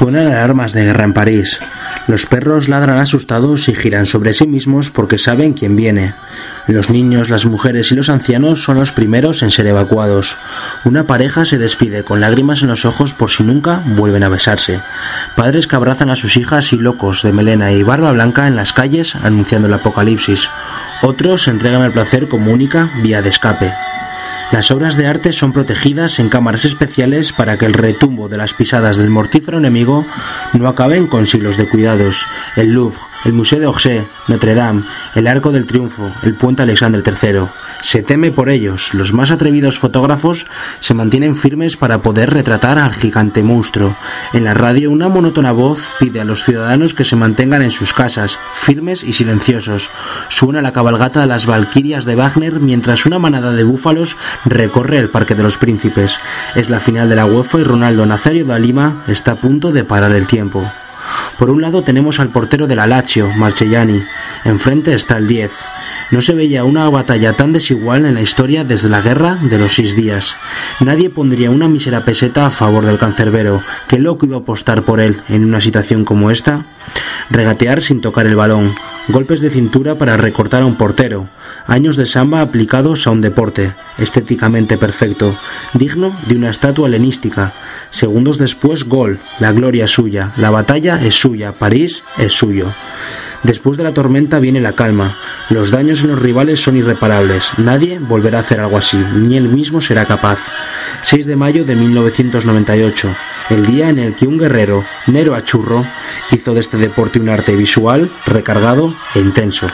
Suenan alarmas de guerra en París. Los perros ladran asustados y giran sobre sí mismos porque saben quién viene. Los niños, las mujeres y los ancianos son los primeros en ser evacuados. Una pareja se despide con lágrimas en los ojos por si nunca vuelven a besarse. Padres que abrazan a sus hijas y locos de melena y barba blanca en las calles anunciando el apocalipsis. Otros entregan el placer como única vía de escape. Las obras de arte son protegidas en cámaras especiales para que el retumbo de las pisadas del mortífero enemigo no acaben con siglos de cuidados. El Louvre, el Museo de Orsay, Notre Dame, el Arco del Triunfo, el Puente Alexandre III. Se teme por ellos. Los más atrevidos fotógrafos se mantienen firmes para poder retratar al gigante monstruo. En la radio una monótona voz pide a los ciudadanos que se mantengan en sus casas, firmes y silenciosos. Suena la cabalgata de las Valquirias de Wagner mientras una manada de búfalos recorre el Parque de los Príncipes. Es la final de la UEFA y Ronaldo Nazario da Lima está a punto de parar el tiempo. Por un lado tenemos al portero de la Lazio, Marcellani. Enfrente está el 10. No se veía una batalla tan desigual en la historia desde la guerra de los seis días. Nadie pondría una mísera peseta a favor del cancerbero. ¿Qué loco iba a apostar por él en una situación como esta? Regatear sin tocar el balón. Golpes de cintura para recortar a un portero. Años de samba aplicados a un deporte, estéticamente perfecto, digno de una estatua helenística. Segundos después, gol. La gloria es suya. La batalla es suya. París es suyo. Después de la tormenta viene la calma. Los daños en los rivales son irreparables. Nadie volverá a hacer algo así, ni él mismo será capaz. 6 de mayo de 1998, el día en el que un guerrero, Nero Achurro, hizo de este deporte un arte visual, recargado e intenso.